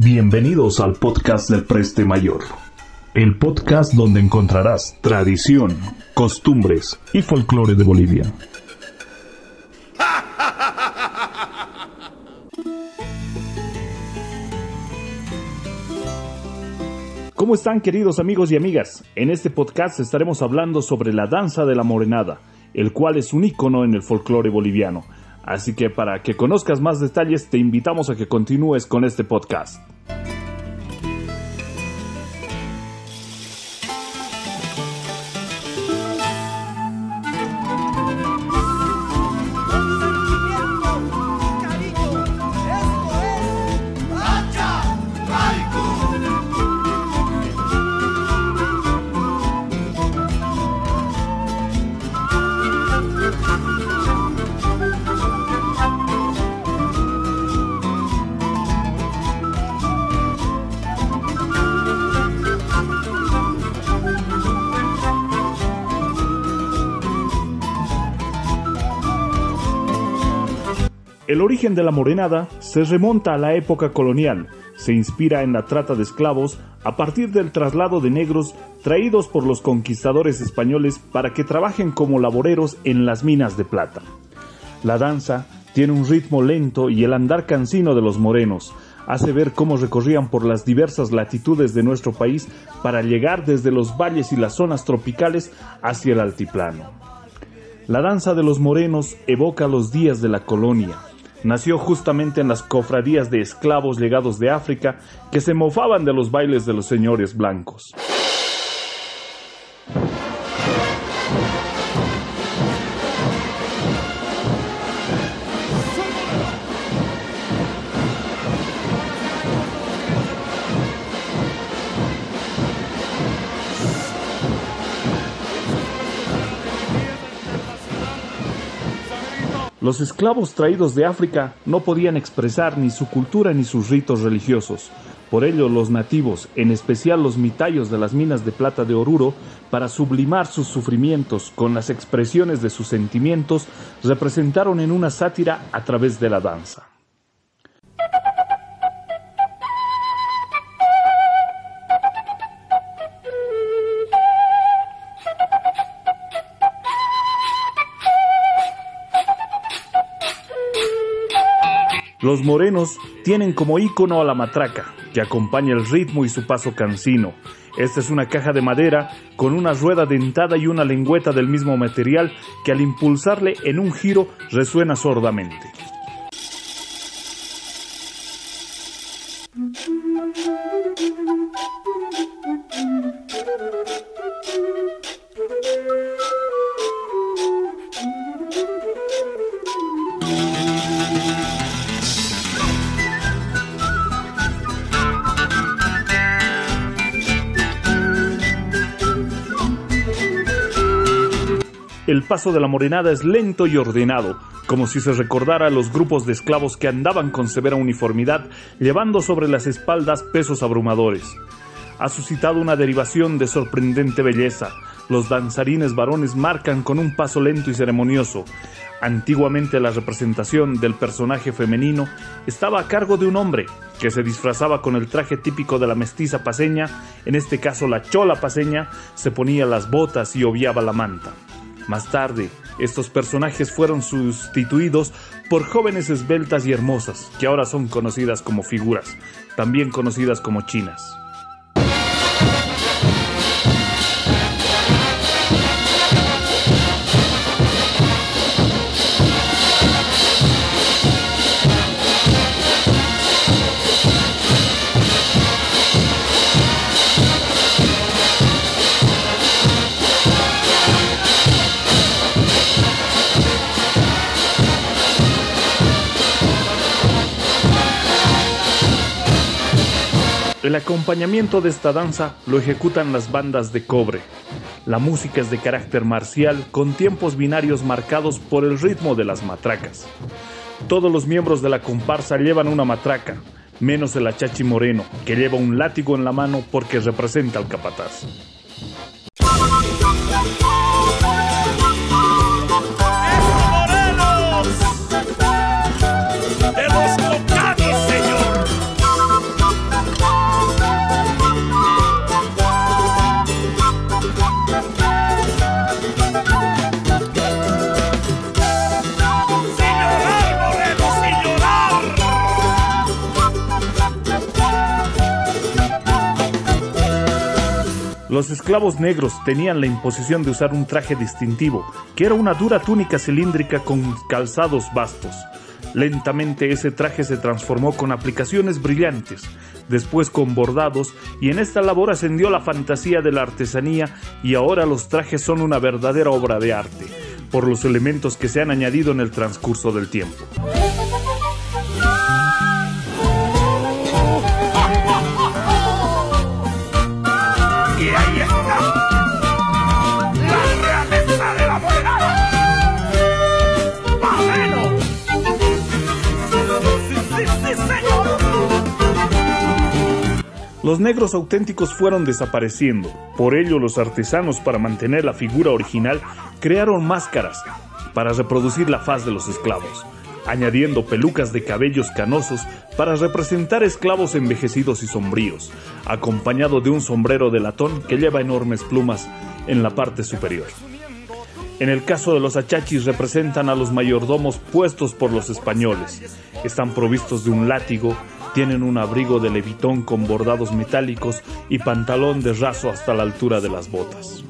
Bienvenidos al podcast del Preste Mayor, el podcast donde encontrarás tradición, costumbres y folclore de Bolivia. ¿Cómo están queridos amigos y amigas? En este podcast estaremos hablando sobre la danza de la morenada, el cual es un icono en el folclore boliviano. Así que para que conozcas más detalles te invitamos a que continúes con este podcast. El origen de la morenada se remonta a la época colonial, se inspira en la trata de esclavos a partir del traslado de negros traídos por los conquistadores españoles para que trabajen como laboreros en las minas de plata. La danza tiene un ritmo lento y el andar cansino de los morenos hace ver cómo recorrían por las diversas latitudes de nuestro país para llegar desde los valles y las zonas tropicales hacia el altiplano. La danza de los morenos evoca los días de la colonia, nació justamente en las cofradías de esclavos llegados de África que se mofaban de los bailes de los señores blancos. Los esclavos traídos de África no podían expresar ni su cultura ni sus ritos religiosos. Por ello, los nativos, en especial los mitayos de las minas de plata de Oruro, para sublimar sus sufrimientos con las expresiones de sus sentimientos, representaron en una sátira a través de la danza. Los morenos tienen como ícono a la matraca, que acompaña el ritmo y su paso cansino. Esta es una caja de madera con una rueda dentada y una lengüeta del mismo material que al impulsarle en un giro resuena sordamente. El paso de la morenada es lento y ordenado, como si se recordara a los grupos de esclavos que andaban con severa uniformidad, llevando sobre las espaldas pesos abrumadores. Ha suscitado una derivación de sorprendente belleza. Los danzarines varones marcan con un paso lento y ceremonioso. Antiguamente la representación del personaje femenino estaba a cargo de un hombre, que se disfrazaba con el traje típico de la mestiza paseña, en este caso la chola paseña, se ponía las botas y obviaba la manta. Más tarde, estos personajes fueron sustituidos por jóvenes esbeltas y hermosas, que ahora son conocidas como figuras, también conocidas como chinas. El acompañamiento de esta danza lo ejecutan las bandas de cobre. La música es de carácter marcial con tiempos binarios marcados por el ritmo de las matracas. Todos los miembros de la comparsa llevan una matraca, menos el achachi moreno, que lleva un látigo en la mano porque representa al capataz. Los esclavos negros tenían la imposición de usar un traje distintivo, que era una dura túnica cilíndrica con calzados vastos. Lentamente ese traje se transformó con aplicaciones brillantes, después con bordados, y en esta labor ascendió la fantasía de la artesanía y ahora los trajes son una verdadera obra de arte, por los elementos que se han añadido en el transcurso del tiempo. Los negros auténticos fueron desapareciendo, por ello los artesanos para mantener la figura original crearon máscaras para reproducir la faz de los esclavos, añadiendo pelucas de cabellos canosos para representar esclavos envejecidos y sombríos, acompañado de un sombrero de latón que lleva enormes plumas en la parte superior. En el caso de los achachis representan a los mayordomos puestos por los españoles. Están provistos de un látigo, tienen un abrigo de levitón con bordados metálicos y pantalón de raso hasta la altura de las botas.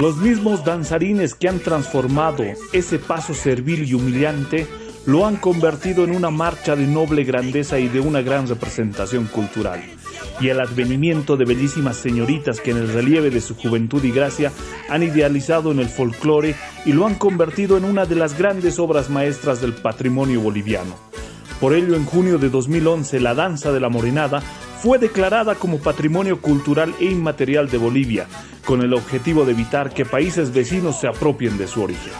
Los mismos danzarines que han transformado ese paso servil y humillante lo han convertido en una marcha de noble grandeza y de una gran representación cultural. Y el advenimiento de bellísimas señoritas que en el relieve de su juventud y gracia han idealizado en el folclore y lo han convertido en una de las grandes obras maestras del patrimonio boliviano. Por ello, en junio de 2011, la danza de la morenada fue declarada como Patrimonio Cultural e Inmaterial de Bolivia, con el objetivo de evitar que países vecinos se apropien de su origen.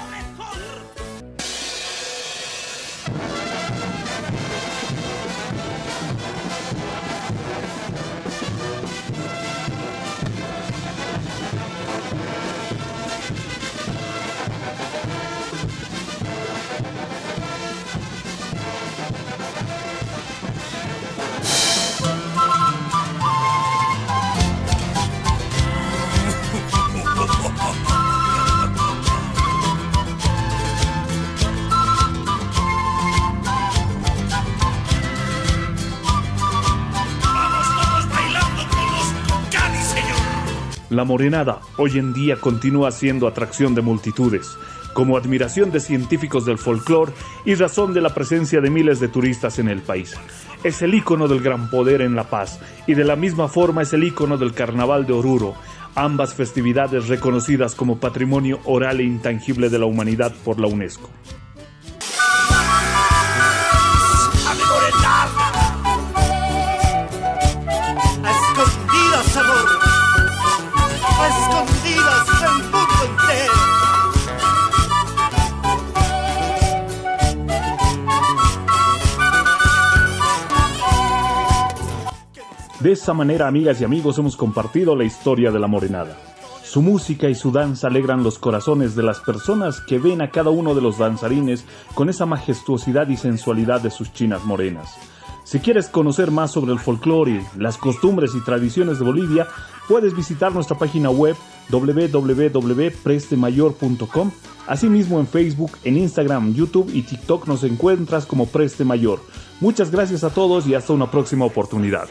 La morenada hoy en día continúa siendo atracción de multitudes, como admiración de científicos del folclore y razón de la presencia de miles de turistas en el país. Es el icono del gran poder en la paz y de la misma forma es el icono del carnaval de Oruro, ambas festividades reconocidas como patrimonio oral e intangible de la humanidad por la UNESCO. De esa manera, amigas y amigos, hemos compartido la historia de la morenada. Su música y su danza alegran los corazones de las personas que ven a cada uno de los danzarines con esa majestuosidad y sensualidad de sus chinas morenas. Si quieres conocer más sobre el folclore, las costumbres y tradiciones de Bolivia, puedes visitar nuestra página web www.prestemayor.com. Asimismo en Facebook, en Instagram, YouTube y TikTok nos encuentras como Preste Mayor. Muchas gracias a todos y hasta una próxima oportunidad.